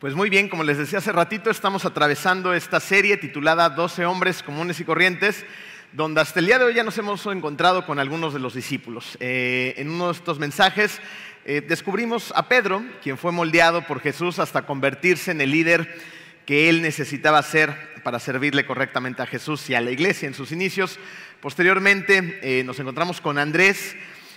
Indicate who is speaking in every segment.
Speaker 1: Pues muy bien, como les decía hace ratito, estamos atravesando esta serie titulada 12 hombres comunes y corrientes, donde hasta el día de hoy ya nos hemos encontrado con algunos de los discípulos. Eh, en uno de estos mensajes eh, descubrimos a Pedro, quien fue moldeado por Jesús hasta convertirse en el líder que él necesitaba ser para servirle correctamente a Jesús y a la iglesia en sus inicios. Posteriormente eh, nos encontramos con Andrés,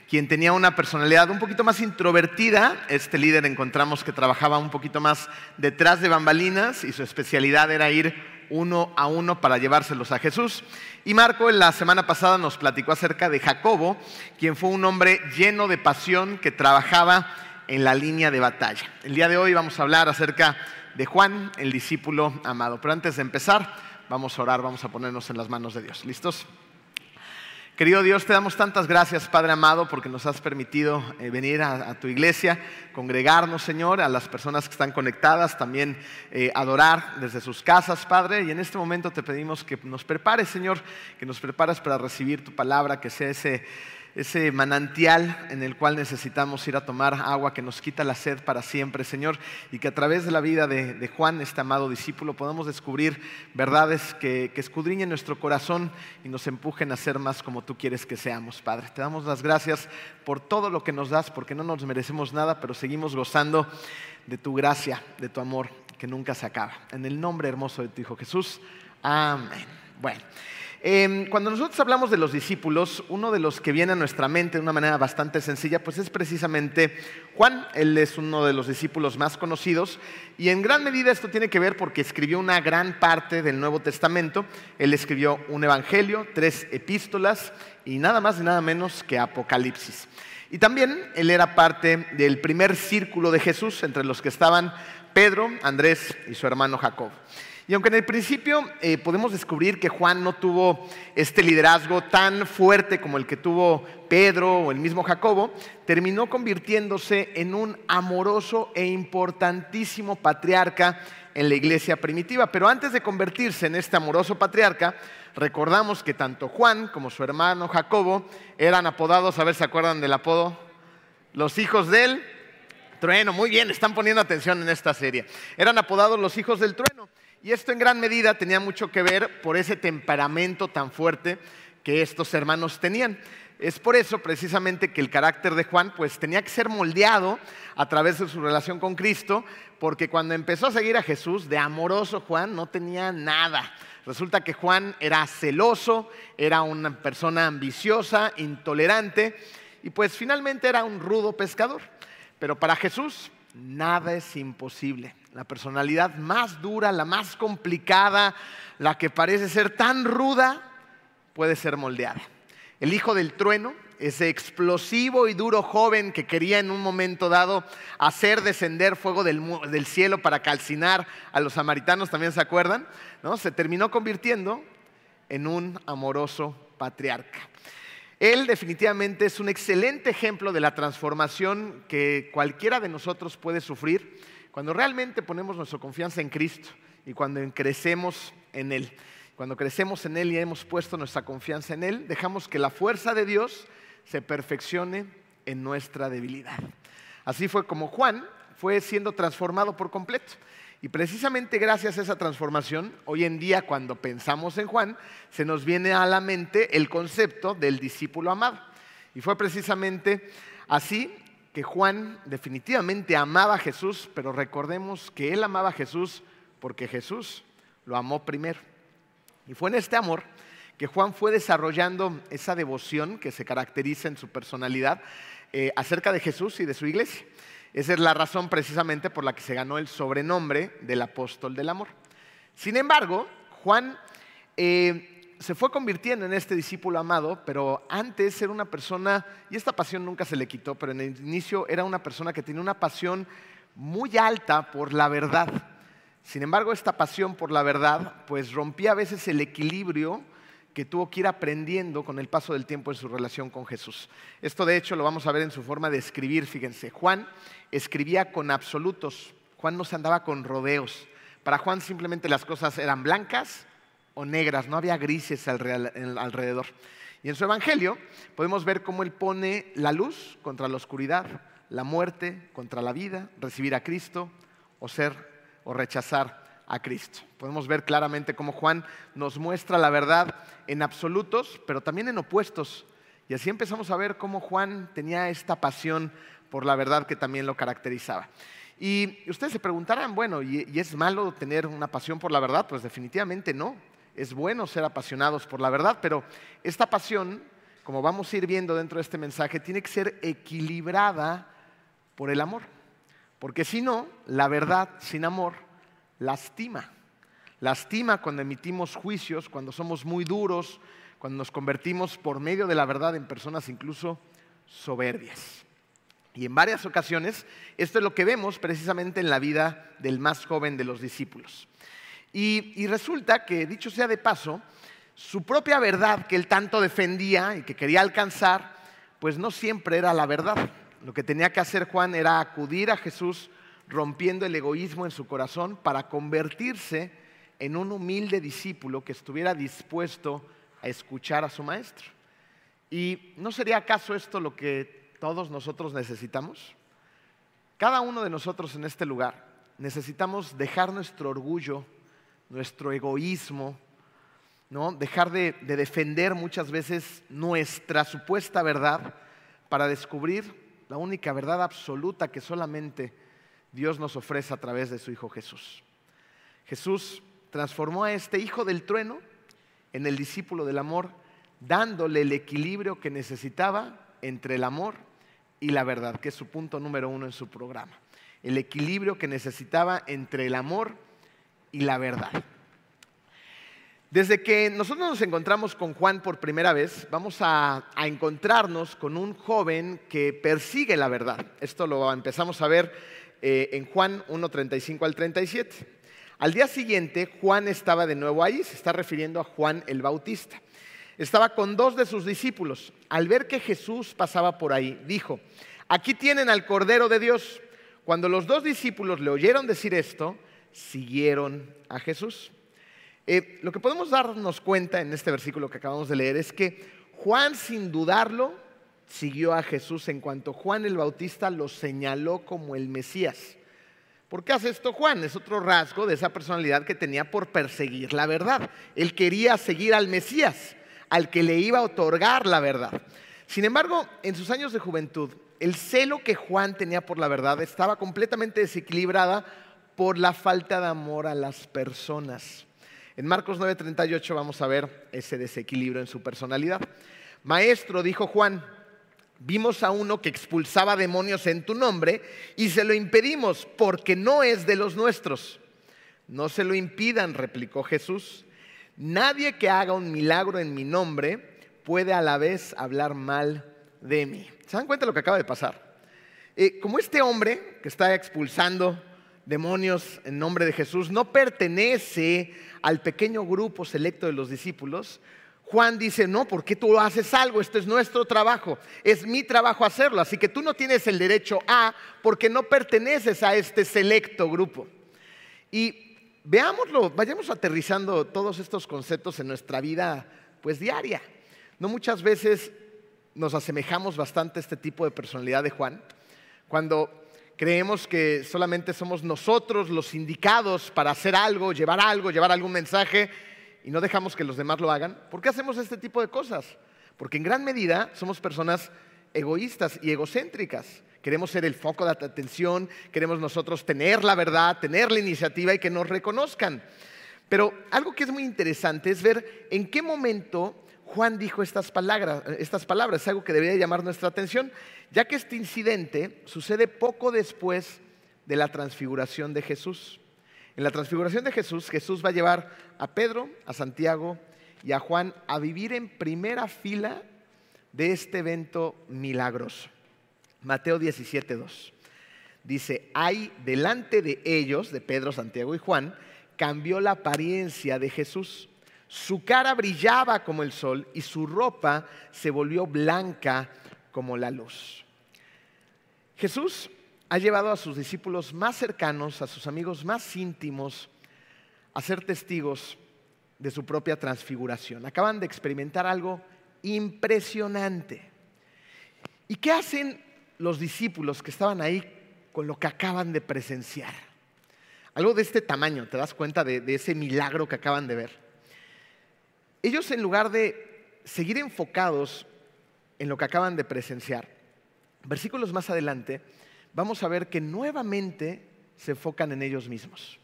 Speaker 1: quien tenía una personalidad un poquito más introvertida. Este líder encontramos que trabajaba un poquito más detrás de bambalinas y su especialidad era ir uno a uno para llevárselos a Jesús. Y Marco en la semana pasada nos platicó acerca de Jacobo, quien fue un hombre lleno de pasión que trabajaba en la línea de batalla. El día de hoy vamos a hablar acerca de Juan, el discípulo amado. Pero antes de empezar, vamos a orar, vamos a ponernos en las manos de Dios. ¿Listos? Querido Dios, te damos tantas gracias, Padre amado, porque nos has permitido eh, venir a, tu iglesia, congregarnos, Señor, a las personas que están conectadas, también eh, adorar desde sus casas, Padre. Y en este momento te pedimos que nos prepares, Señor, que nos prepares para recibir tu palabra, que sea ese ese manantial en el cual necesitamos ir a tomar agua que nos quita la sed para siempre, Señor, y que a través de la vida de, Juan, este amado discípulo, podamos descubrir verdades que, que, escudriñen nuestro corazón y nos empujen a ser más como tú quieres que seamos, Padre. Te damos las gracias por todo lo que nos das, porque no nos merecemos nada, pero seguimos gozando de tu gracia, de tu amor, que nunca se acaba. En el nombre hermoso de tu Hijo Jesús. Amén. Bueno. Em, cuando nosotros hablamos de los discípulos, uno de los que viene a nuestra mente de una manera bastante sencilla, pues es precisamente Juan. Él es uno de los discípulos más conocidos y en gran medida esto tiene que ver porque escribió una gran parte del Nuevo Testamento. Él escribió un evangelio, tres epístolas y nada más y nada menos que Apocalipsis. Y también él era parte del primer círculo de Jesús, entre los que estaban Pedro, Andrés y su hermano Jacob. Y aunque en el principio eh, podemos descubrir que Juan no tuvo este liderazgo tan fuerte como el que tuvo Pedro o el mismo Jacobo, terminó convirtiéndose en un amoroso e importantísimo patriarca en la iglesia primitiva. Pero antes de convertirse en este amoroso patriarca, recordamos que tanto Juan como su hermano Jacobo eran apodados, a ver si se acuerdan del apodo, los hijos del trueno. Muy bien, están poniendo atención en esta serie. Eran apodados los hijos del trueno. Y esto en gran medida tenía mucho que ver por ese temperamento tan fuerte que estos hermanos tenían. Es por eso precisamente que el carácter de Juan pues tenía que ser moldeado a través de su relación con Cristo, porque cuando empezó a seguir a Jesús, de amoroso Juan no tenía nada. Resulta que Juan era celoso, era una persona ambiciosa, intolerante y pues finalmente era un rudo pescador. Pero para Jesús nada es imposible la personalidad más dura, la más complicada, la que parece ser tan ruda, puede ser moldeada. El hijo del trueno, ese explosivo y duro joven que quería en un momento dado hacer descender fuego del, cielo para calcinar a los samaritanos, ¿también se acuerdan? ¿No? Se terminó convirtiendo en un amoroso patriarca. Él definitivamente es un excelente ejemplo de la transformación que cualquiera de nosotros puede sufrir cuando realmente ponemos nuestra confianza en Cristo y cuando crecemos en Él, cuando crecemos en Él y hemos puesto nuestra confianza en Él, dejamos que la fuerza de Dios se perfeccione en nuestra debilidad. Así fue como Juan fue siendo transformado por completo. Y precisamente gracias a esa transformación, hoy en día cuando pensamos en Juan, se nos viene a la mente el concepto del discípulo amado. Y fue precisamente así que Juan definitivamente amaba a Jesús, pero recordemos que él amaba a Jesús porque Jesús lo amó primero. Y fue en este amor que Juan fue desarrollando esa devoción que se caracteriza en su personalidad eh, acerca de Jesús y de su iglesia. Esa es la razón precisamente por la que se ganó el sobrenombre del apóstol del amor. Sin embargo, Juan eh, se fue convirtiendo en este discípulo amado, pero antes era una persona, y esta pasión nunca se le quitó, pero en el inicio era una persona que tenía una pasión muy alta por la verdad. Sin embargo, esta pasión por la verdad, pues rompía a veces el equilibrio que tuvo que ir aprendiendo con el paso del tiempo en su relación con Jesús. Esto de hecho lo vamos a ver en su forma de escribir, fíjense. Juan escribía con absolutos, Juan no se andaba con rodeos. Para Juan simplemente las cosas eran blancas o negras, no había grises alrededor. Y en su Evangelio podemos ver cómo Él pone la luz contra la oscuridad, la muerte contra la vida, recibir a Cristo o ser o rechazar a Cristo. Podemos ver claramente cómo Juan nos muestra la verdad en absolutos, pero también en opuestos. Y así empezamos a ver cómo Juan tenía esta pasión por la verdad que también lo caracterizaba. Y ustedes se preguntarán, bueno, ¿y, es malo tener una pasión por la verdad? Pues definitivamente no. Es bueno ser apasionados por la verdad, pero esta pasión, como vamos a ir viendo dentro de este mensaje, tiene que ser equilibrada por el amor. Porque si no, la verdad sin amor lastima. Lastima cuando emitimos juicios, cuando somos muy duros, cuando nos convertimos por medio de la verdad en personas incluso soberbias. Y en varias ocasiones, esto es lo que vemos precisamente en la vida del más joven de los discípulos. Y, resulta que, dicho sea de paso, su propia verdad que él tanto defendía y que quería alcanzar, pues no siempre era la verdad. Lo que tenía que hacer Juan era acudir a Jesús rompiendo el egoísmo en su corazón para convertirse en un humilde discípulo que estuviera dispuesto a escuchar a su maestro. ¿Y no sería acaso esto lo que todos nosotros necesitamos? Cada uno de nosotros en este lugar necesitamos dejar nuestro orgullo nuestro egoísmo, ¿no? dejar de, de defender muchas veces nuestra supuesta verdad para descubrir la única verdad absoluta que solamente Dios nos ofrece a través de su Hijo Jesús. Jesús transformó a este Hijo del trueno en el discípulo del amor, dándole el equilibrio que necesitaba entre el amor y la verdad, que es su punto número uno en su programa. El equilibrio que necesitaba entre el amor y la verdad. Desde que nosotros nos encontramos con Juan por primera vez, vamos a, encontrarnos con un joven que persigue la verdad. Esto lo empezamos a ver eh, en Juan 1.35 al 37. Al día siguiente, Juan estaba de nuevo ahí, se está refiriendo a Juan el Bautista. Estaba con dos de sus discípulos. Al ver que Jesús pasaba por ahí, dijo, aquí tienen al Cordero de Dios. Cuando los dos discípulos le oyeron decir esto, siguieron a Jesús. Eh, lo que podemos darnos cuenta en este versículo que acabamos de leer es que Juan, sin dudarlo, siguió a Jesús en cuanto Juan el Bautista lo señaló como el Mesías. ¿Por qué hace esto Juan? Es otro rasgo de esa personalidad que tenía por perseguir la verdad. Él quería seguir al Mesías, al que le iba a otorgar la verdad. Sin embargo, en sus años de juventud, el celo que Juan tenía por la verdad estaba completamente desequilibrada por la falta de amor a las personas. En Marcos 9:38 vamos a ver ese desequilibrio en su personalidad. Maestro, dijo Juan, vimos a uno que expulsaba demonios en tu nombre y se lo impedimos porque no es de los nuestros. No se lo impidan, replicó Jesús. Nadie que haga un milagro en mi nombre puede a la vez hablar mal de mí. ¿Se dan cuenta de lo que acaba de pasar? Eh, como este hombre que está expulsando demonios en nombre de Jesús no pertenece al pequeño grupo selecto de los discípulos, Juan dice, no, ¿por qué tú haces algo? Esto es nuestro trabajo, es mi trabajo hacerlo, así que tú no tienes el derecho a, porque no perteneces a este selecto grupo. Y veámoslo, vayamos aterrizando todos estos conceptos en nuestra vida pues diaria. No muchas veces nos asemejamos bastante a este tipo de personalidad de Juan, cuando Creemos que solamente somos nosotros los indicados para hacer algo, llevar algo, llevar algún mensaje y no dejamos que los demás lo hagan. ¿Por qué hacemos este tipo de cosas? Porque en gran medida somos personas egoístas y egocéntricas. Queremos ser el foco de atención, queremos nosotros tener la verdad, tener la iniciativa y que nos reconozcan. Pero algo que es muy interesante es ver en qué momento Juan dijo estas palabras, estas palabras, es algo que debería llamar nuestra atención, ya que este incidente sucede poco después de la transfiguración de Jesús. En la transfiguración de Jesús, Jesús va a llevar a Pedro, a Santiago y a Juan a vivir en primera fila de este evento milagroso. Mateo 17.2 dice, hay delante de ellos, de Pedro, Santiago y Juan, cambió la apariencia de Jesús su cara brillaba como el sol y su ropa se volvió blanca como la luz. Jesús ha llevado a sus discípulos más cercanos, a sus amigos más íntimos, a ser testigos de su propia transfiguración. Acaban de experimentar algo impresionante. ¿Y qué hacen los discípulos que estaban ahí con lo que acaban de presenciar? Algo de este tamaño, te das cuenta de, ese milagro que acaban de ver. Ellos en lugar de seguir enfocados en lo que acaban de presenciar, versículos más adelante, vamos a ver que nuevamente se enfocan en ellos mismos.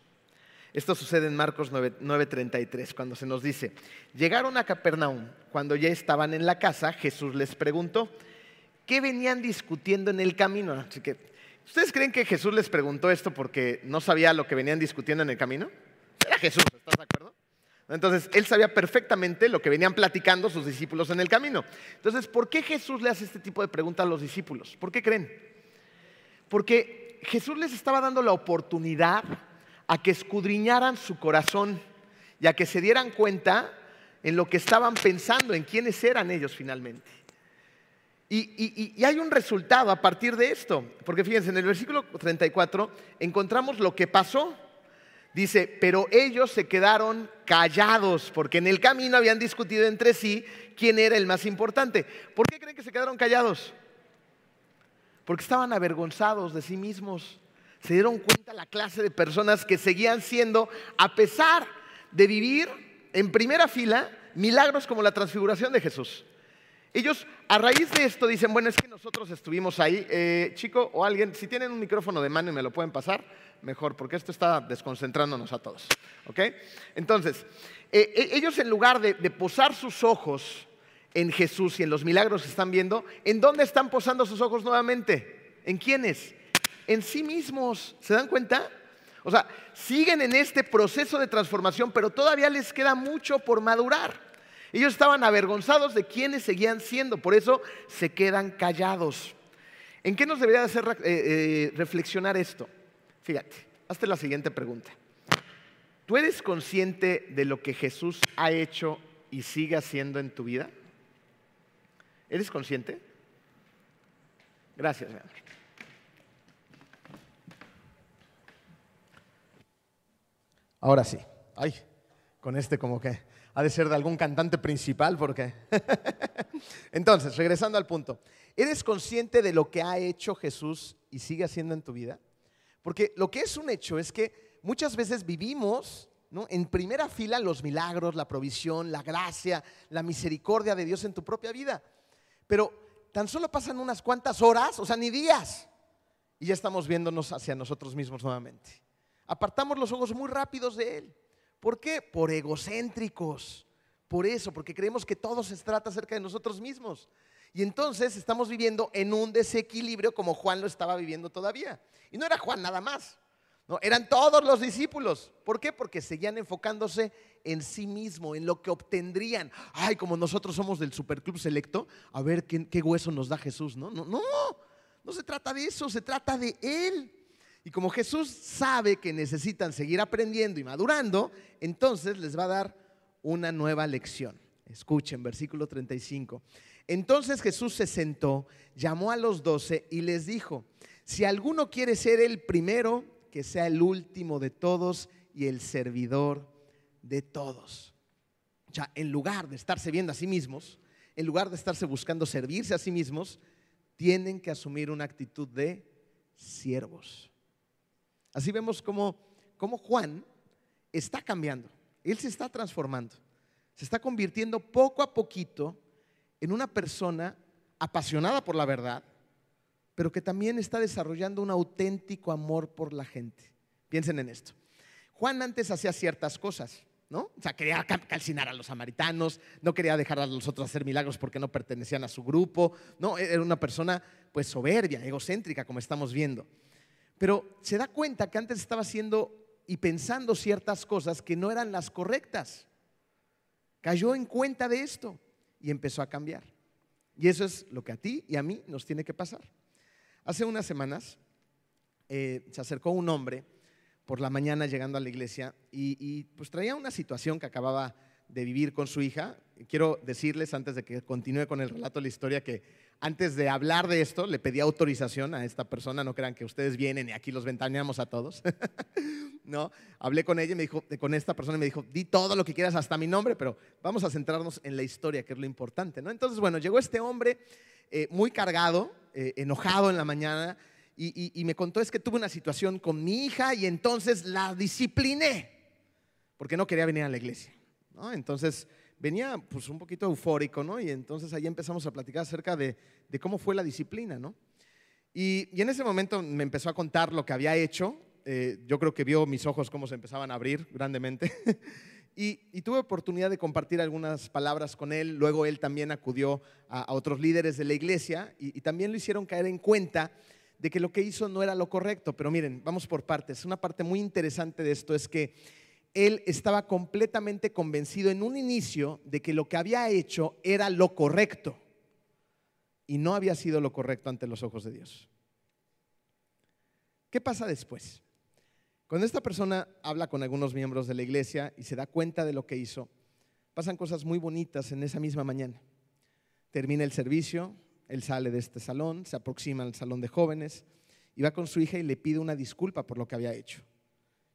Speaker 1: Esto sucede en Marcos 9:33, cuando se nos dice, llegaron a Capernaum, cuando ya estaban en la casa, Jesús les preguntó, ¿qué venían discutiendo en el camino? Así que, ¿ustedes creen que Jesús les preguntó esto porque no sabía lo que venían discutiendo en el camino? Era Jesús, ¿estás de acuerdo? Entonces, él sabía perfectamente lo que venían platicando sus discípulos en el camino. Entonces, ¿por qué Jesús le hace este tipo de pregunta a los discípulos? ¿Por qué creen? Porque Jesús les estaba dando la oportunidad a que escudriñaran su corazón y a que se dieran cuenta en lo que estaban pensando, en quiénes eran ellos finalmente. Y, y, hay un resultado a partir de esto, porque fíjense, en el versículo 34 encontramos lo que pasó. Dice, pero ellos se quedaron callados, porque en el camino habían discutido entre sí quién era el más importante. ¿Por qué creen que se quedaron callados? Porque estaban avergonzados de sí mismos se dieron cuenta la clase de personas que seguían siendo, a pesar de vivir en primera fila, milagros como la transfiguración de Jesús. Ellos a raíz de esto dicen, bueno, es que nosotros estuvimos ahí, eh, chico o alguien, si tienen un micrófono de mano y me lo pueden pasar, mejor, porque esto está desconcentrándonos a todos. ¿Ok? Entonces, eh, eh, ellos en lugar de posar sus ojos en Jesús y en los milagros que están viendo, ¿en dónde están posando sus ojos nuevamente? ¿En quiénes? en sí mismos. ¿Se dan cuenta? O sea, siguen en este proceso de transformación, pero todavía les queda mucho por madurar. Ellos estaban avergonzados de quienes seguían siendo, por eso se quedan callados. ¿En qué nos debería hacer eh, eh, reflexionar esto? Fíjate, hazte la siguiente pregunta. ¿Tú eres consciente de lo que Jesús ha hecho y sigue haciendo en tu vida? ¿Eres consciente? Gracias. Ahora sí. Ay, con este como que ha de ser de algún cantante principal, porque. Entonces, regresando al punto, ¿eres consciente de lo que ha hecho Jesús y sigue haciendo en tu vida? Porque lo que es un hecho es que muchas veces vivimos en primera fila los milagros, la provisión, la gracia, la misericordia de Dios en tu propia vida. Pero tan solo pasan unas cuantas horas, o sea, ni días, y ya estamos viéndonos hacia nosotros mismos nuevamente apartamos los ojos muy rápidos de Él. ¿Por qué? Por egocéntricos. Por eso, porque creemos que todo se trata acerca de nosotros mismos. Y entonces estamos viviendo en un desequilibrio como Juan lo estaba viviendo todavía. Y no era Juan nada más. No, eran todos los discípulos. ¿Por qué? Porque seguían enfocándose en sí mismo, en lo que obtendrían. Ay, como nosotros somos del superclub selecto, a ver qué, hueso nos da Jesús. No, no, no. No se trata de eso, se trata de Él. Y como Jesús sabe que necesitan seguir aprendiendo y madurando, entonces les va a dar una nueva lección. Escuchen, versículo 35. Entonces Jesús se sentó, llamó a los doce y les dijo, si alguno quiere ser el primero, que sea el último de todos y el servidor de todos. O sea, en lugar de estarse viendo a sí mismos, en lugar de estarse buscando servirse a sí mismos, tienen que asumir una actitud de siervos. Así vemos cómo, Juan está cambiando, él se está transformando, se está convirtiendo poco a poquito en una persona apasionada por la verdad, pero que también está desarrollando un auténtico amor por la gente. Piensen en esto. Juan antes hacía ciertas cosas, ¿no? O sea, quería calcinar a los samaritanos, no quería dejar a los otros hacer milagros porque no pertenecían a su grupo, no, era una persona pues soberbia, egocéntrica, como estamos viendo. Pero se da cuenta que antes estaba haciendo y pensando ciertas cosas que no eran las correctas. Cayó en cuenta de esto y empezó a cambiar. Y eso es lo que a ti y a mí nos tiene que pasar. Hace unas semanas eh, se acercó un hombre por la mañana llegando a la iglesia y, y, pues traía una situación que acababa de vivir con su hija. Quiero decirles antes de que continúe con el relato de la historia que antes de hablar de esto, le pedí autorización a esta persona, no crean que ustedes vienen y aquí los ventaneamos a todos. no, hablé con ella y me dijo, con esta persona y me dijo, di todo lo que quieras hasta mi nombre, pero vamos a centrarnos en la historia, que es lo importante, ¿no? Entonces, bueno, llegó este hombre eh, muy cargado, eh, enojado en la mañana y, me contó es que tuve una situación con mi hija y entonces la discipliné, porque no quería venir a la iglesia. Entonces venía pues un poquito eufórico, ¿no? Y entonces ahí empezamos a platicar acerca de, cómo fue la disciplina, ¿no? Y, en ese momento me empezó a contar lo que había hecho. Eh, yo creo que vio mis ojos cómo se empezaban a abrir grandemente. Y, tuve oportunidad de compartir algunas palabras con él. Luego él también acudió a, otros líderes de la iglesia y, también lo hicieron caer en cuenta de que lo que hizo no era lo correcto. Pero miren, vamos por partes. Una parte muy interesante de esto es que él estaba completamente convencido en un inicio de que lo que había hecho era lo correcto y no había sido lo correcto ante los ojos de Dios. ¿Qué pasa después? Cuando esta persona habla con algunos miembros de la iglesia y se da cuenta de lo que hizo, pasan cosas muy bonitas en esa misma mañana. Termina el servicio, él sale de este salón, se aproxima al salón de jóvenes y va con su hija y le pide una disculpa por lo que había hecho.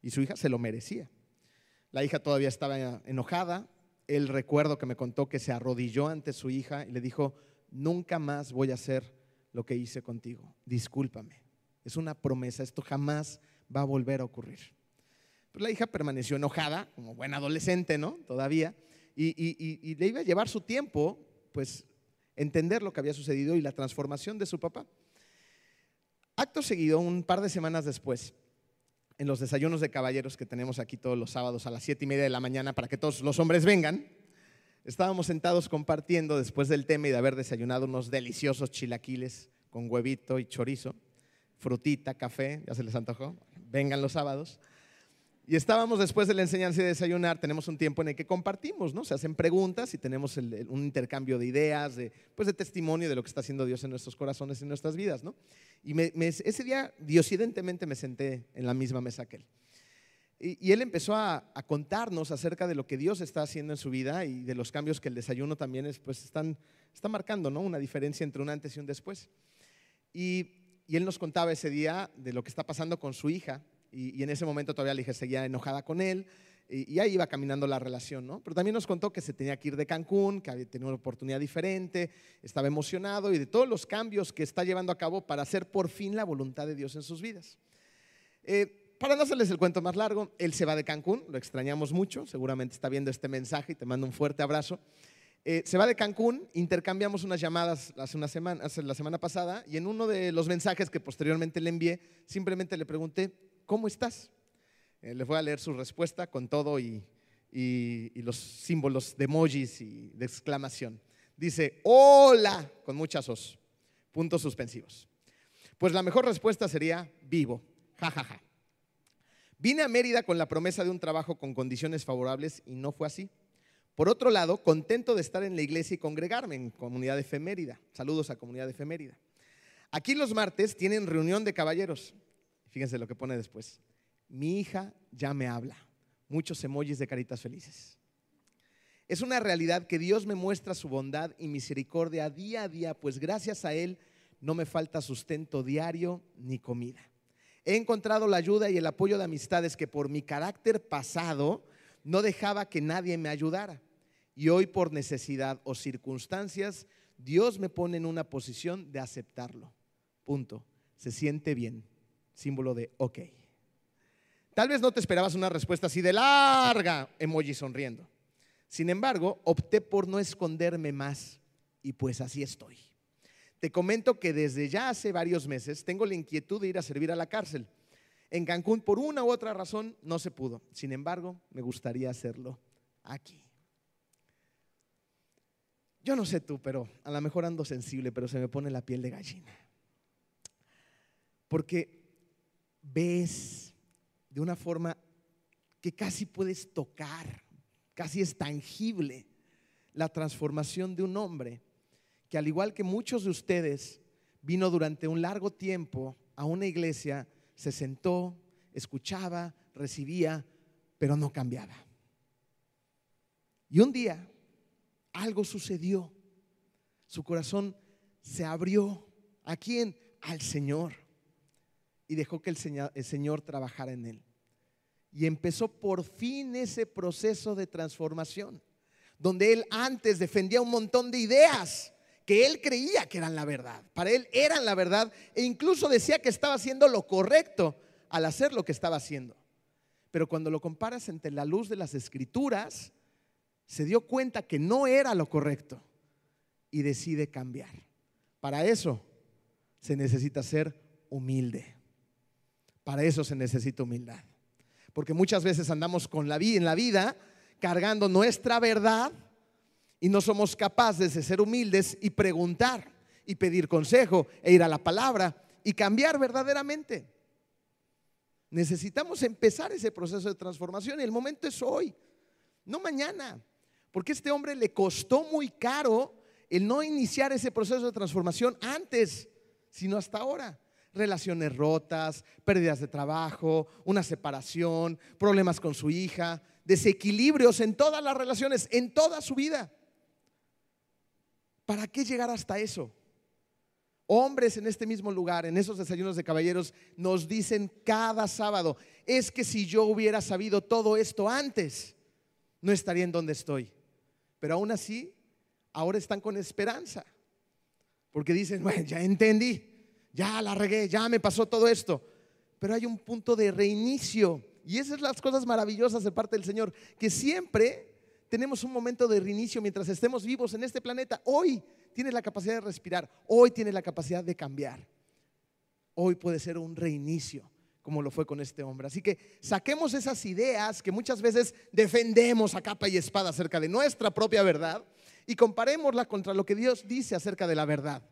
Speaker 1: Y su hija se lo merecía. La hija todavía estaba enojada. Él recuerdo que me contó que se arrodilló ante su hija y le dijo, nunca más voy a hacer lo que hice contigo. Discúlpame. Es una promesa, esto jamás va a volver a ocurrir. Pues la hija permaneció enojada, como buena adolescente, ¿no? Todavía, y, le iba a llevar su tiempo, pues, entender lo que había sucedido y la transformación de su papá. Acto seguido, un par de semanas después, en los desayunos de caballeros que tenemos aquí todos los sábados a las siete y media de la mañana para que todos los hombres vengan, estábamos sentados compartiendo después del tema y de haber desayunado unos deliciosos chilaquiles con huevito y chorizo, frutita, café, ya se les antojó, vengan los sábados. Y estábamos después de la enseñanza y de desayunar, tenemos un tiempo en el que compartimos, ¿no? Se hacen preguntas y tenemos un intercambio de ideas, de, pues de testimonio de lo que está haciendo Dios en nuestros corazones y en nuestras vidas, ¿no? Y ese día, diosidentemente, me senté en la misma mesa que él. Y, él empezó a, contarnos acerca de lo que Dios está haciendo en su vida y de los cambios que el desayuno también es, pues están, está marcando, ¿no? Una diferencia entre un antes y un después. Y y él nos contaba ese día de lo que está pasando con su hija. Y, en ese momento todavía la hija seguía enojada con él. Y, ahí iba caminando la relación, ¿no? Pero también nos contó que se tenía que ir de Cancún, que había tenido una oportunidad diferente, estaba emocionado y de todos los cambios que está llevando a cabo para hacer por fin la voluntad de Dios en sus vidas. Eh, para no hacerles el cuento más largo, él se va de Cancún, lo extrañamos mucho, seguramente está viendo este mensaje y te mando un fuerte abrazo. Eh, se va de Cancún, intercambiamos unas llamadas hace una semana, la semana pasada y en uno de los mensajes que posteriormente le envié, simplemente le pregunté, ¿cómo estás? Eh, le voy a leer su respuesta con todo y, los símbolos de emojis y de exclamación. Dice, hola, con muchas os, puntos suspensivos. Pues la mejor respuesta sería, vivo, jajaja. Vine a Mérida con la promesa de un trabajo con condiciones favorables y no fue así. Por otro lado, contento de estar en la iglesia y congregarme en comunidad efemérida. Saludos a comunidad efemérida. Aquí los martes tienen reunión de caballeros. Fíjense lo que pone después. Mi hija ya me habla. Muchos emojis de caritas felices. Es una realidad que Dios me muestra su bondad y misericordia día a día, pues gracias a Él no me falta sustento diario ni comida. He encontrado la ayuda y el apoyo de amistades que por mi carácter pasado no dejaba que nadie me ayudara. Y hoy por necesidad o circunstancias, Dios me pone en una posición de aceptarlo. Punto. Se siente bien. Símbolo de ok. Tal vez no te esperabas una respuesta así de larga, emoji sonriendo. Sin embargo, opté por no esconderme más y pues así estoy. Te comento que desde ya hace varios meses tengo la inquietud de ir a servir a la cárcel. En Cancún, por una u otra razón, no se pudo. Sin embargo, me gustaría hacerlo aquí. Yo no sé tú, pero a lo mejor ando sensible, pero se me pone la piel de gallina. Porque ves de una forma que casi puedes tocar, casi es tangible, la transformación de un hombre que al igual que muchos de ustedes, vino durante un largo tiempo a una iglesia se sentó, escuchaba, recibía, pero no cambiaba. Y un día algo sucedió. Su corazón se abrió. ¿A quién? Al Señor. Y dejó que el Señor, el Señor trabajara en él. Y empezó por fin ese proceso de transformación, donde él antes defendía un montón de ideas
Speaker 2: que él creía que eran la verdad. Para él eran la verdad e incluso decía que estaba haciendo lo correcto al hacer lo que estaba haciendo. Pero cuando lo comparas entre la luz de las escrituras, se dio cuenta que no era lo correcto y decide cambiar. Para eso se necesita ser humilde. Para eso se necesita humildad. Porque muchas veces andamos con la vida en la vida cargando nuestra verdad y no somos capaces de ser humildes y preguntar y pedir consejo e ir a la palabra y cambiar verdaderamente. Necesitamos empezar ese proceso de transformación y el momento es hoy, no mañana, porque este hombre le costó muy caro el no iniciar ese proceso de transformación antes, sino hasta ahora. Relaciones rotas, pérdidas de trabajo, una separación, problemas con su hija, desequilibrios en todas las relaciones, en toda su vida. ¿Para qué llegar hasta eso? Hombres en este mismo lugar, en esos desayunos de caballeros, nos dicen cada sábado, es que si yo hubiera sabido todo esto antes, no estaría en donde estoy. Pero aún así, ahora están con esperanza. Porque dicen, bueno, ya entendí, ya la regué, ya me pasó todo esto. Pero hay un punto de reinicio. Y esas son las cosas maravillosas de parte del Señor, que siempre tenemos un momento de reinicio mientras estemos vivos en este planeta. Hoy tienes la capacidad de respirar, hoy tienes la capacidad de cambiar. Hoy puede ser un reinicio, como lo fue con este hombre. Así que saquemos esas ideas que muchas veces defendemos a capa y espada acerca de nuestra propia verdad y comparémosla contra lo que Dios dice acerca de la verdad.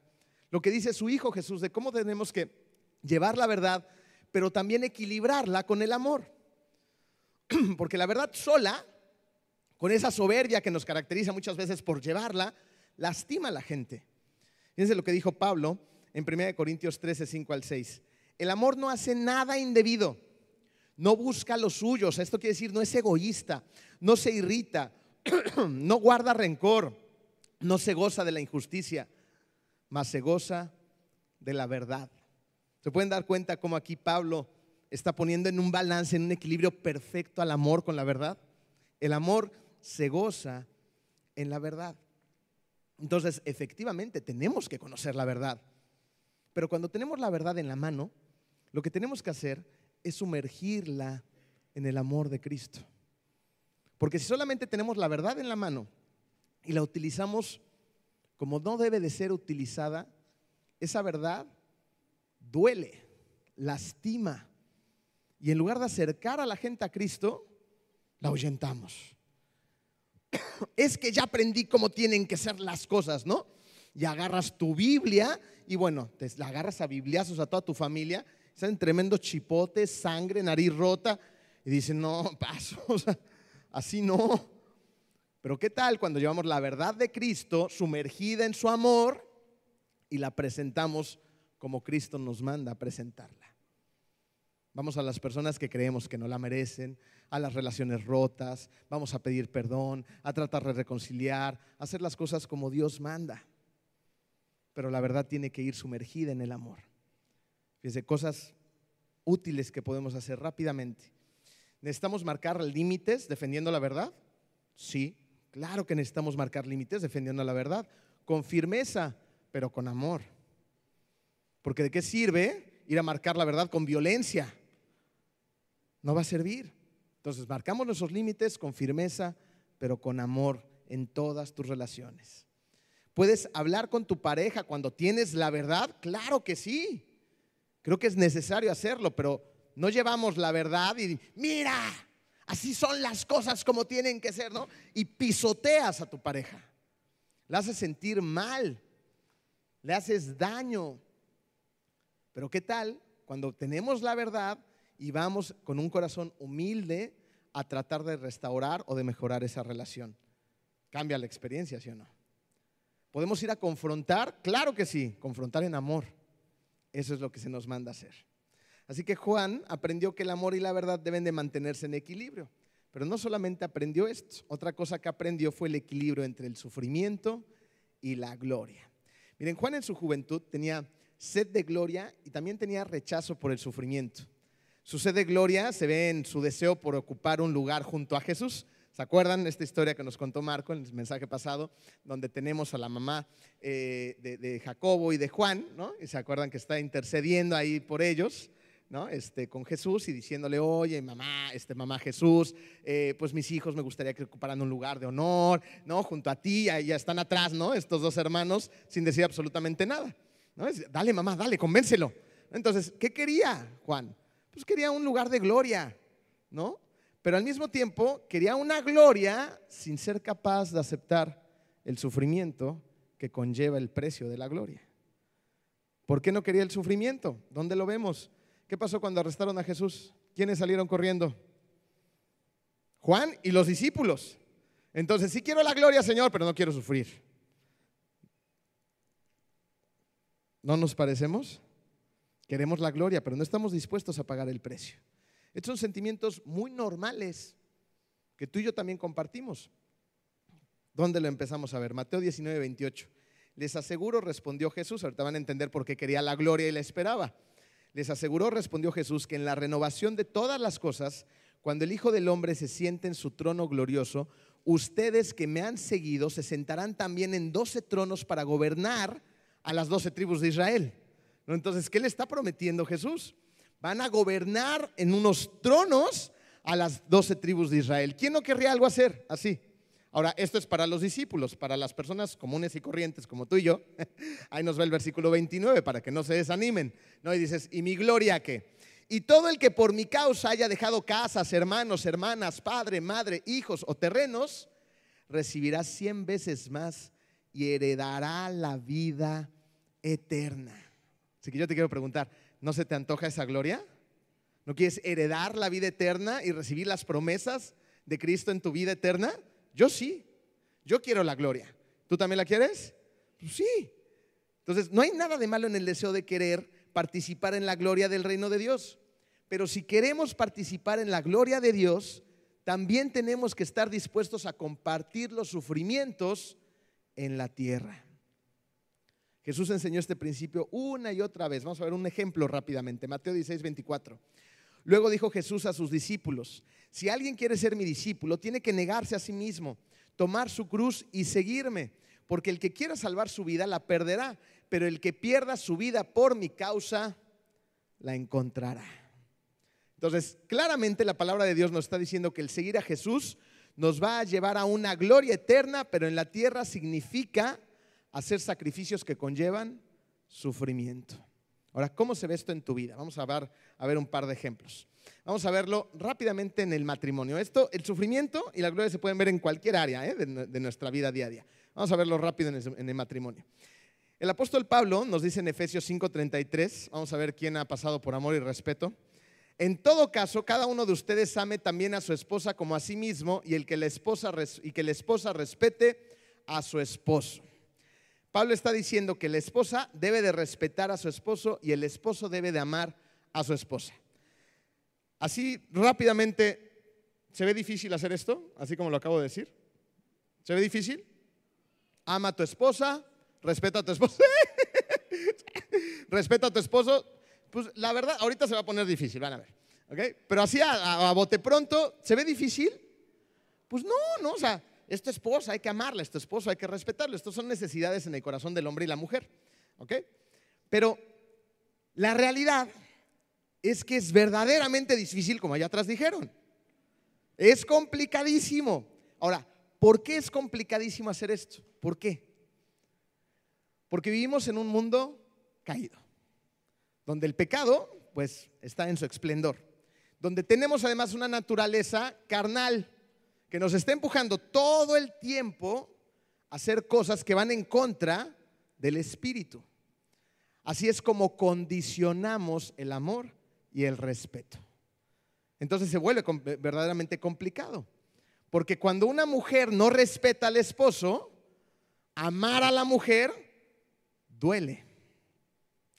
Speaker 2: Lo que dice su Hijo Jesús de cómo tenemos que llevar la verdad, pero también equilibrarla con el amor. Porque la verdad sola con esa soberbia que nos caracteriza muchas veces por llevarla, lastima a la gente. Fíjense lo que dijo Pablo en 1 Corintios 13, 5 al 6. El amor no hace nada indebido, no busca lo suyo, esto quiere decir no es egoísta, no se irrita, no guarda rencor, no se goza de la injusticia, mas se goza de la verdad. ¿Se pueden dar cuenta cómo aquí Pablo está poniendo en un balance, en un equilibrio perfecto al amor con la verdad? El amor se goza en la verdad. Entonces, efectivamente, tenemos que conocer la verdad. Pero cuando tenemos la verdad en la mano, lo que tenemos que hacer es sumergirla en el amor de Cristo. Porque si solamente tenemos la verdad en la mano y la utilizamos como no debe de ser utilizada, esa verdad duele, lastima. Y en lugar de acercar a la gente a Cristo, la ahuyentamos es que ya aprendí cómo tienen que ser las cosas, ¿no? Y agarras tu Biblia y bueno, te la agarras a bibliazos a toda tu familia, salen tremendos chipotes, sangre, nariz rota, y dicen, no, paso, así no. Pero ¿qué tal cuando llevamos la verdad de Cristo sumergida en su amor y la presentamos como Cristo nos manda a presentarla? Vamos a las personas que creemos que no la merecen, a las relaciones rotas, vamos a pedir perdón, a tratar de reconciliar, a hacer las cosas como Dios manda. Pero la verdad tiene que ir sumergida en el amor. Fíjense, cosas útiles que podemos hacer rápidamente. ¿Necesitamos marcar límites defendiendo la verdad? Sí, claro que necesitamos marcar límites defendiendo la verdad, con firmeza, pero con amor. Porque ¿de qué sirve ir a marcar la verdad con violencia? No va a servir. Entonces, marcamos nuestros límites con firmeza, pero con amor en todas tus relaciones. ¿Puedes hablar con tu pareja cuando tienes la verdad? Claro que sí. Creo que es necesario hacerlo, pero no llevamos la verdad y mira, así son las cosas como tienen que ser, ¿no? Y pisoteas a tu pareja. Le haces sentir mal, le haces daño. Pero ¿qué tal cuando tenemos la verdad y vamos con un corazón humilde a tratar de restaurar o de mejorar esa relación. Cambia la experiencia, ¿sí o no? ¿Podemos ir a confrontar? Claro que sí, confrontar en amor. Eso es lo que se nos manda hacer. Así que Juan aprendió que el amor y la verdad deben de mantenerse en equilibrio. Pero no solamente aprendió esto, otra cosa que aprendió fue el equilibrio entre el sufrimiento y la gloria. Miren, Juan en su juventud tenía sed de gloria y también tenía rechazo por el sufrimiento. Su sed de gloria se ve en su deseo por ocupar un lugar junto a Jesús. ¿Se acuerdan esta historia que nos contó Marco en el mensaje pasado, donde tenemos a la mamá eh, de, Jacobo y de Juan, ¿no? Y se acuerdan que está intercediendo ahí por ellos. ¿no? Este, con Jesús y diciéndole, oye, mamá, este, mamá Jesús, eh, pues mis hijos me gustaría que ocuparan un lugar de honor, ¿no? Junto a ti, ahí ya están atrás, ¿no? Estos dos hermanos, sin decir absolutamente nada. ¿no? Dale, mamá, dale, convéncelo. Entonces, ¿qué quería Juan? Pues quería un lugar de gloria, ¿no? Pero al mismo tiempo quería una gloria sin ser capaz de aceptar el sufrimiento que conlleva el precio de la gloria. ¿Por qué no quería el sufrimiento? ¿Dónde lo vemos? ¿Qué pasó cuando arrestaron a Jesús? ¿Quiénes salieron corriendo? Juan y los discípulos. Entonces, sí quiero la gloria, Señor, pero no quiero sufrir. ¿No nos parecemos? Queremos la gloria, pero no estamos dispuestos a pagar el precio. Estos son sentimientos muy normales que tú y yo también compartimos. ¿Dónde lo empezamos a ver? Mateo 19, 28. Les aseguro, respondió Jesús, ahorita van a entender por qué quería la gloria y la esperaba. Les aseguró, respondió Jesús, que en la renovación de todas las cosas, cuando el Hijo del Hombre se siente en su trono glorioso, ustedes que me han seguido se sentarán también en doce tronos para gobernar a las doce tribus de Israel. Entonces, ¿qué le está prometiendo Jesús? van a gobernar en unos tronos a las doce tribus de Israel. ¿Quién no querría algo hacer así? Ahora, esto es para los discípulos, para las personas comunes y corrientes como tú y yo. Ahí nos va el versículo 29 para que no se desanimen. ¿no? Y dices, ¿y mi gloria qué? Y todo el que por mi causa haya dejado casas, hermanos, hermanas, padre, madre, hijos o terrenos, recibirá cien veces más y heredará la vida eterna. Así que yo te quiero preguntar, ¿No se te antoja esa gloria? ¿No quieres heredar la vida eterna y recibir las promesas de Cristo en tu vida eterna? Yo sí. Yo quiero la gloria. ¿Tú también la quieres? Pues sí. Entonces, no hay nada de malo en el deseo de querer participar en la gloria del reino de Dios. Pero si queremos participar en la gloria de Dios, también tenemos que estar dispuestos a compartir los sufrimientos en la tierra. Jesús enseñó este principio una y otra vez. Vamos a ver un ejemplo rápidamente. Mateo 16, 24. Luego dijo Jesús a sus discípulos, si alguien quiere ser mi discípulo, tiene que negarse a sí mismo, tomar su cruz y seguirme, porque el que quiera salvar su vida la perderá, pero el que pierda su vida por mi causa, la encontrará. Entonces, claramente la palabra de Dios nos está diciendo que el seguir a Jesús nos va a llevar a una gloria eterna, pero en la tierra significa hacer sacrificios que conllevan sufrimiento. Ahora, ¿cómo se ve esto en tu vida? Vamos a ver, a ver un par de ejemplos. Vamos a verlo rápidamente en el matrimonio. Esto, el sufrimiento y la gloria se pueden ver en cualquier área ¿eh? de, nuestra vida diaria. Vamos a verlo rápido en el, en el matrimonio. El apóstol Pablo nos dice en Efesios 5:33, vamos a ver quién ha pasado por amor y respeto. En todo caso, cada uno de ustedes ame también a su esposa como a sí mismo y, el que la esposa, y que la esposa respete a su esposo. Pablo está diciendo que la esposa debe de respetar a su esposo y el esposo debe de amar a su esposa. Así rápidamente, ¿se ve difícil hacer esto? Así como lo acabo de decir. ¿Se ve difícil? Ama a tu esposa, respeta a tu esposo. respeta a tu esposo. Pues la verdad, ahorita se va a poner difícil, van a ver. ¿Okay? Pero así a, a bote pronto, ¿se ve difícil? Pues no, no, o sea, esta esposa hay que amarla, este esposo hay que respetarlo. Estas son necesidades en el corazón del hombre y la mujer. ¿Ok? Pero la realidad es que es verdaderamente difícil, como allá atrás dijeron. Es complicadísimo. Ahora, ¿por qué es complicadísimo hacer esto? ¿Por qué? Porque vivimos en un mundo caído, donde el pecado, pues, está en su esplendor, donde tenemos además una naturaleza carnal que nos está empujando todo el tiempo a hacer cosas que van en contra del Espíritu. Así es como condicionamos el amor y el respeto. Entonces se vuelve verdaderamente complicado. Porque cuando una mujer no respeta al esposo, amar a la mujer duele,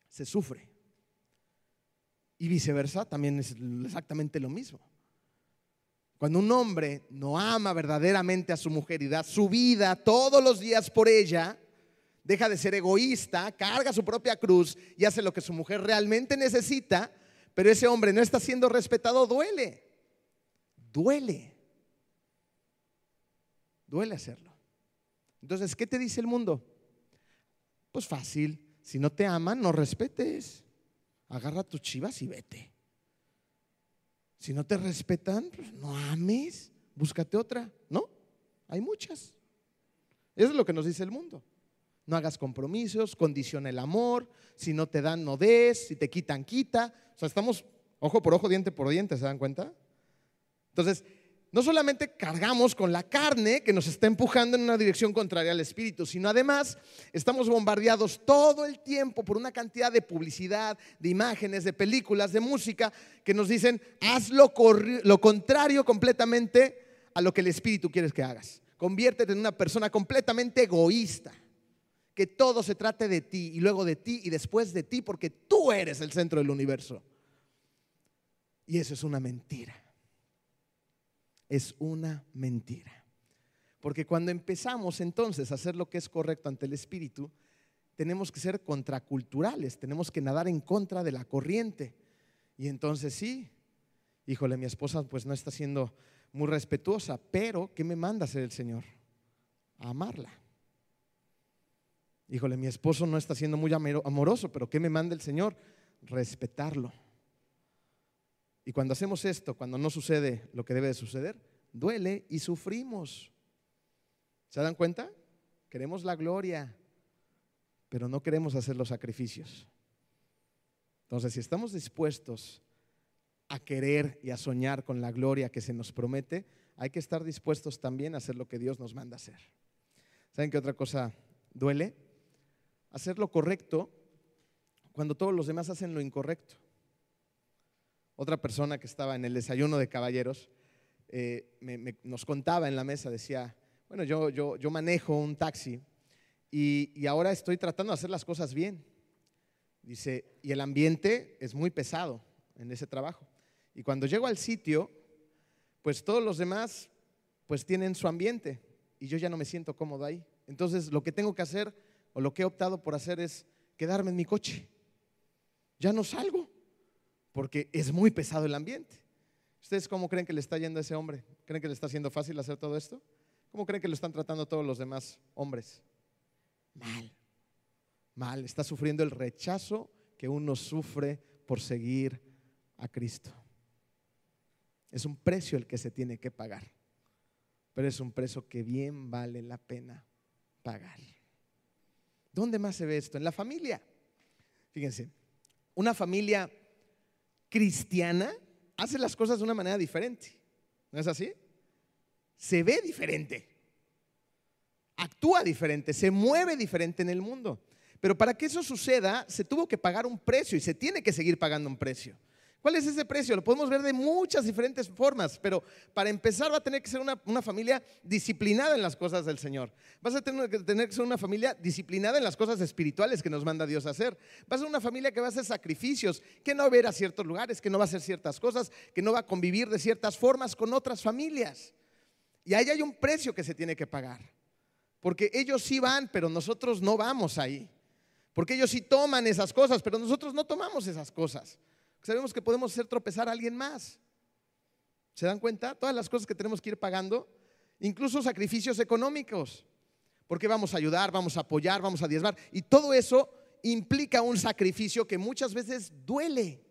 Speaker 2: se sufre. Y viceversa, también es exactamente lo mismo. Cuando un hombre no ama verdaderamente a su mujer y da su vida todos los días por ella, deja de ser egoísta, carga su propia cruz y hace lo que su mujer realmente necesita, pero ese hombre no está siendo respetado, duele. Duele. duele hacerlo. Entonces, ¿qué te dice el mundo? Pues fácil, si no te aman, no respetes. Agarra tus chivas y vete. Si no te respetan, pues no ames, búscate otra, ¿no? Hay muchas. Eso es lo que nos dice el mundo. No hagas compromisos, condiciona el amor, si no te dan, no des, si te quitan, quita. O sea, estamos ojo por ojo, diente por diente, ¿se dan cuenta? Entonces, no solamente cargamos con la carne que nos está empujando en una dirección contraria al espíritu, sino además estamos bombardeados todo el tiempo por una cantidad de publicidad, de imágenes, de películas, de música que nos dicen, haz lo, lo contrario completamente a lo que el espíritu quieres que hagas. Conviértete en una persona completamente egoísta que todo se trate de ti y luego de ti y después de ti porque tú eres el centro del universo. Y eso es una mentira. Es una mentira. Porque cuando empezamos entonces a hacer lo que es correcto ante el Espíritu, tenemos que ser contraculturales, tenemos que nadar en contra de la corriente. Y entonces sí, híjole, mi esposa pues no está siendo muy respetuosa, pero ¿qué me manda hacer el Señor? A amarla. Híjole, mi esposo no está siendo muy amoroso, pero ¿qué me manda el Señor? Respetarlo. Y cuando hacemos esto, cuando no sucede lo que debe de suceder, duele y sufrimos. ¿Se dan cuenta? Queremos la gloria, pero no queremos hacer los sacrificios. Entonces, si estamos dispuestos a querer y a soñar con la gloria que se nos promete, hay que estar dispuestos también a hacer lo que Dios nos manda hacer. ¿Saben qué otra cosa duele? Hacer lo correcto cuando todos los demás hacen lo incorrecto. Otra persona que estaba en el desayuno de caballeros eh, nos contaba en la mesa, decía, bueno, yo, manejo un taxi y, y ahora estoy tratando de hacer las cosas bien. Dice, y el ambiente es muy pesado en ese trabajo. Y cuando llego al sitio, pues todos los demás pues tienen su ambiente y yo ya no me siento cómodo ahí. Entonces lo que tengo que hacer o lo que he optado por hacer es quedarme en mi coche. Ya no salgo porque es muy pesado el ambiente. ¿Ustedes cómo creen que le está yendo a ese hombre? ¿Creen que le está haciendo fácil hacer todo esto? ¿Cómo creen que lo están tratando todos los demás hombres? Mal, mal. Está sufriendo el rechazo que uno sufre por seguir a Cristo. Es un precio el que se tiene que pagar, pero es un precio que bien vale la pena pagar. ¿Dónde más se ve esto? En la familia. Fíjense, una familia cristiana hace las cosas de una manera diferente. ¿No es así? Se ve diferente, actúa diferente, se mueve diferente en el mundo. Pero para que eso suceda, se tuvo que pagar un precio y se tiene que seguir pagando un precio. ¿Cuál es ese precio? Lo podemos ver de muchas diferentes formas, pero para empezar va a tener que ser una, familia disciplinada en las cosas del Señor. Vas a tener tener que ser una familia disciplinada en las cosas espirituales que nos manda Dios a hacer. Va a ser una familia que va a hacer sacrificios, que no va a ir a ciertos lugares, que no va a hacer ciertas cosas, que no va a convivir de ciertas formas con otras familias. Y ahí hay un precio que se tiene que pagar. Porque ellos sí van, pero nosotros no vamos ahí. Porque ellos sí toman esas cosas, pero nosotros no tomamos esas cosas sabemos que podemos hacer tropezar a alguien más. ¿Se dan cuenta? Todas las cosas que tenemos que ir pagando, incluso sacrificios económicos. Porque vamos a ayudar, vamos a apoyar, vamos a diezmar. Y todo eso implica un sacrificio que muchas veces duele.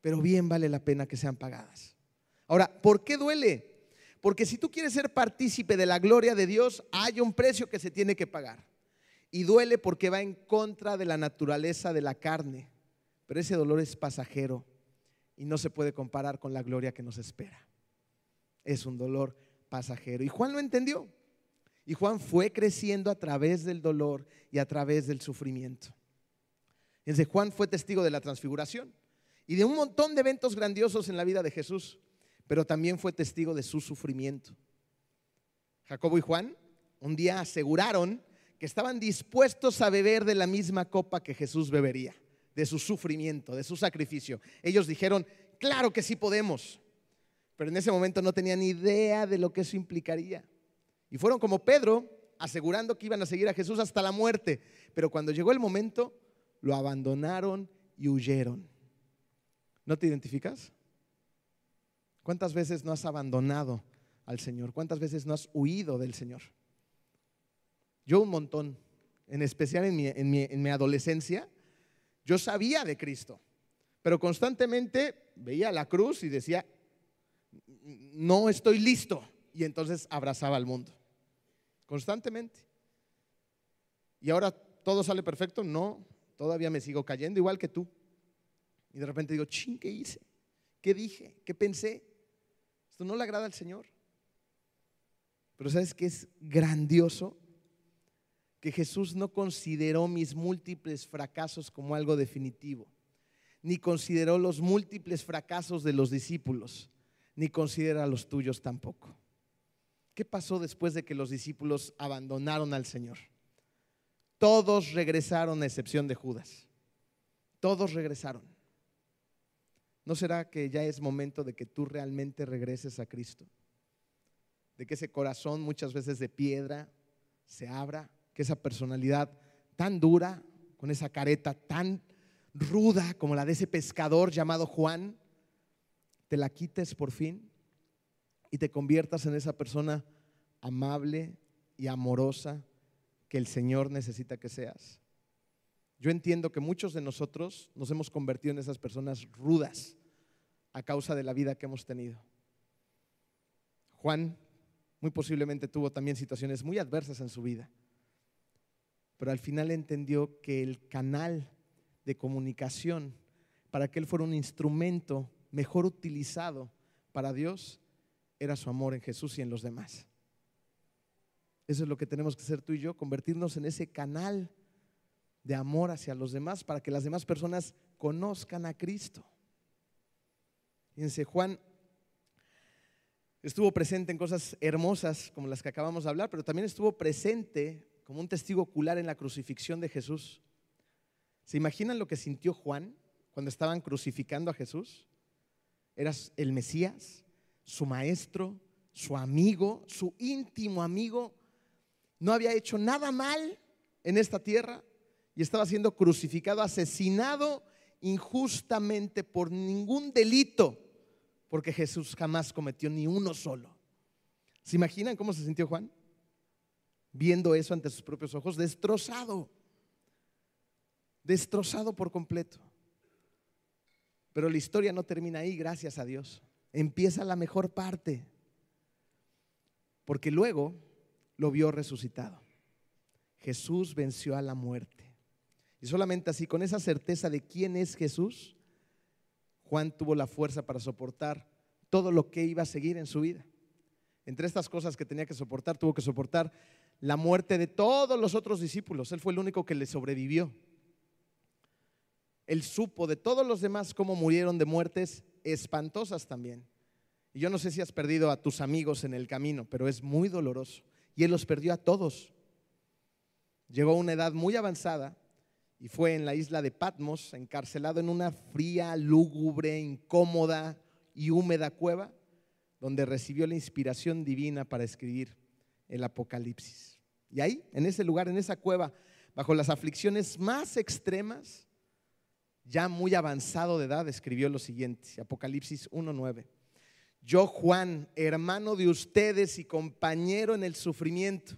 Speaker 2: Pero bien vale la pena que sean pagadas. Ahora, ¿por qué duele? Porque si tú quieres ser partícipe de la gloria de Dios, hay un precio que se tiene que pagar. Y duele porque va en contra de la naturaleza de la carne. Pero ese dolor es pasajero y no se puede comparar con la gloria que nos espera. Es un dolor pasajero. Y Juan lo entendió. Y Juan fue creciendo a través del dolor y a través del sufrimiento. Entonces Juan fue testigo de la transfiguración y de un montón de eventos grandiosos en la vida de Jesús, pero también fue testigo de su sufrimiento. Jacobo y Juan un día aseguraron que estaban dispuestos a beber de la misma copa que Jesús bebería de su sufrimiento, de su sacrificio. Ellos dijeron, claro que sí podemos, pero en ese momento no tenían idea de lo que eso implicaría. Y fueron como Pedro, asegurando que iban a seguir a Jesús hasta la muerte, pero cuando llegó el momento, lo abandonaron y huyeron. ¿No te identificas? ¿Cuántas veces no has abandonado al Señor? ¿Cuántas veces no has huido del Señor? Yo un montón, en especial en mi, en mi adolescencia, yo sabía de Cristo, pero constantemente veía la cruz y decía, no estoy listo. Y entonces abrazaba al mundo, constantemente. Y ahora todo sale perfecto, no, todavía me sigo cayendo igual que tú. Y de repente digo, ching, ¿qué hice? ¿Qué dije? ¿Qué pensé? Esto no le agrada al Señor. Pero ¿sabes qué es grandioso? Que Jesús no consideró mis múltiples fracasos como algo definitivo, ni consideró los múltiples fracasos de los discípulos, ni considera los tuyos tampoco. ¿Qué pasó después de que los discípulos abandonaron al Señor? Todos regresaron a excepción de Judas. Todos regresaron. ¿No será que ya es momento de que tú realmente regreses a Cristo? De que ese corazón muchas veces de piedra se abra, que esa personalidad tan dura, con esa careta tan ruda como la de ese pescador llamado Juan, te la quites por fin y te conviertas en esa persona amable y amorosa que el Señor necesita que seas. Yo entiendo que muchos de nosotros nos hemos convertido en esas personas rudas a causa de la vida que hemos tenido. Juan muy posiblemente tuvo también situaciones muy adversas en su vida, pero al final entendió que el canal de comunicación para que él fuera un instrumento mejor utilizado para Dios era su amor en Jesús y en los demás. Eso es lo que tenemos que hacer tú y yo, convertirnos en ese canal de amor hacia los demás para que las demás personas conozcan a Cristo. Fíjense, Juan estuvo presente en cosas hermosas como las que acabamos de hablar, pero también estuvo presente como un testigo ocular en la crucifixión de Jesús. ¿Se imaginan lo que sintió Juan cuando estaban crucificando a Jesús? Eras el Mesías, su maestro, su amigo, su íntimo amigo. No había hecho nada mal en esta tierra y estaba siendo crucificado, asesinado injustamente por ningún delito, porque Jesús jamás cometió ni uno solo. ¿Se imaginan cómo se sintió Juan? Viendo eso ante sus propios ojos, destrozado, destrozado por completo. Pero la historia no termina ahí, gracias a Dios. Empieza la mejor parte. Porque luego lo vio resucitado. Jesús venció a la muerte. Y solamente así, con esa certeza de quién es Jesús, Juan tuvo la fuerza para soportar todo lo que iba a seguir en su vida. Entre estas cosas que tenía que soportar, tuvo que soportar la muerte de todos los otros discípulos. Él fue el único que le sobrevivió. Él supo de todos los demás cómo murieron de muertes espantosas también. Y yo no sé si has perdido a tus amigos en el camino, pero es muy doloroso. Y Él los perdió a todos. Llegó a una edad muy avanzada y fue en la isla de Patmos, encarcelado en una fría, lúgubre, incómoda y húmeda cueva, donde recibió la inspiración divina para escribir el Apocalipsis. Y ahí, en ese lugar, en esa cueva, bajo las aflicciones más extremas, ya muy avanzado de edad, escribió lo siguiente, Apocalipsis 1.9. Yo, Juan, hermano de ustedes y compañero en el sufrimiento,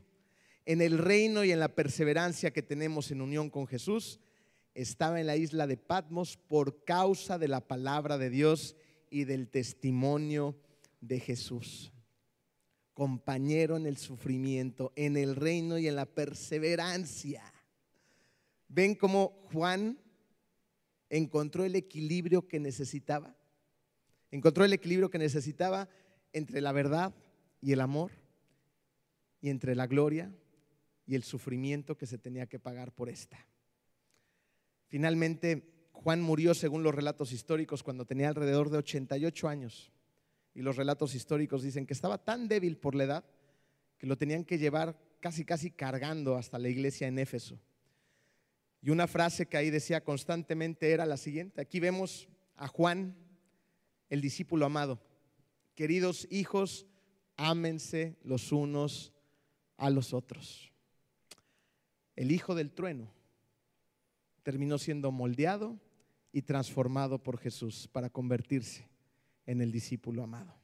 Speaker 2: en el reino y en la perseverancia que tenemos en unión con Jesús, estaba en la isla de Patmos por causa de la palabra de Dios y del testimonio de Jesús. Compañero en el sufrimiento, en el reino y en la perseverancia. ¿Ven cómo Juan encontró el equilibrio que necesitaba. Encontró el equilibrio que necesitaba entre la verdad y el amor, y entre la gloria y el sufrimiento que se tenía que pagar por esta. Finalmente, Juan murió según los relatos históricos cuando tenía alrededor de 88 años. Y los relatos históricos dicen que estaba tan débil por la edad que lo tenían que llevar casi, casi cargando hasta la iglesia en Éfeso. Y una frase que ahí decía constantemente era la siguiente. Aquí vemos a Juan, el discípulo amado. Queridos hijos, ámense los unos a los otros. El hijo del trueno terminó siendo moldeado y transformado por Jesús para convertirse en el discípulo amado.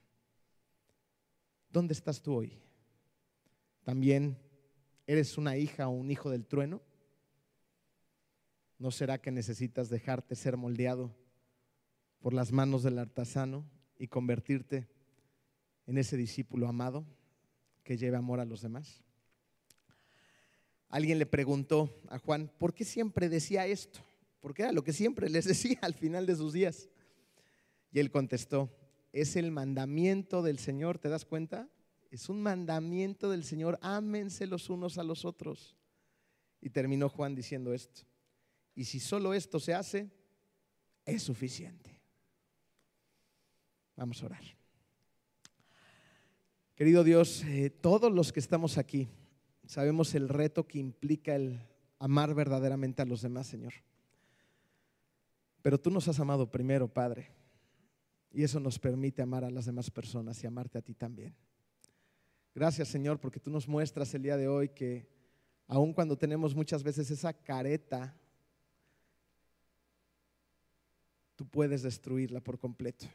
Speaker 2: ¿Dónde estás tú hoy? ¿También eres una hija o un hijo del trueno? ¿No será que necesitas dejarte ser moldeado por las manos del artesano y convertirte en ese discípulo amado que lleve amor a los demás? Alguien le preguntó a Juan, ¿por qué siempre decía esto? Porque era lo que siempre les decía al final de sus días. Y él contestó, es el mandamiento del Señor, ¿te das cuenta? Es un mandamiento del Señor, ámense los unos a los otros. Y terminó Juan diciendo esto, y si solo esto se hace, es suficiente. Vamos a orar. Querido Dios, eh, todos los que estamos aquí sabemos el reto que implica el amar verdaderamente a los demás, Señor. Pero tú nos has amado primero, Padre. Y eso nos permite amar a las demás personas y amarte a ti también. Gracias, Señor, porque tú nos muestras el día de hoy que aun cuando tenemos muchas veces esa careta, tú puedes destruirla por completo.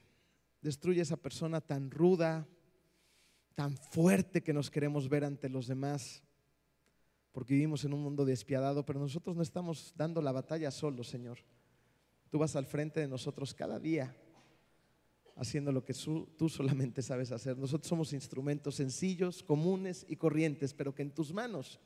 Speaker 2: Destruye esa persona tan ruda, tan fuerte que nos queremos ver ante los demás, porque vivimos en un mundo despiadado, pero nosotros no estamos dando la batalla solos, Señor. Tú vas al frente de nosotros cada día haciendo lo que tú solamente sabes hacer. Nosotros somos instrumentos sencillos, comunes y corrientes, pero que en tus manos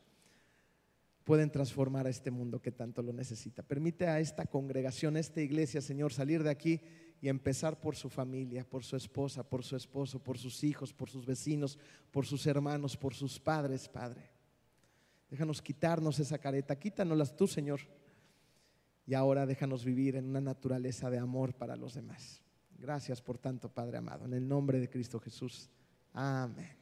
Speaker 2: pueden transformar a este mundo que tanto lo necesita. Permite a esta congregación, a esta iglesia, Señor, salir de aquí y empezar por su familia, por su esposa, por su esposo, por sus hijos, por sus vecinos, por sus hermanos, por sus padres, Padre. Déjanos quitarnos esa careta, quítanoslas tú, Señor. Y ahora déjanos vivir en una naturaleza de amor para los demás. Gracias por tanto, Padre amado. En el nombre de Cristo Jesús. Amén.